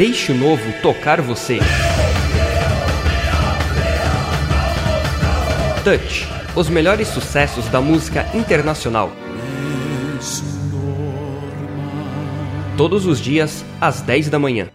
Deixe o novo tocar você. Touch, os melhores sucessos da música internacional. Todos os dias, às 10 da manhã.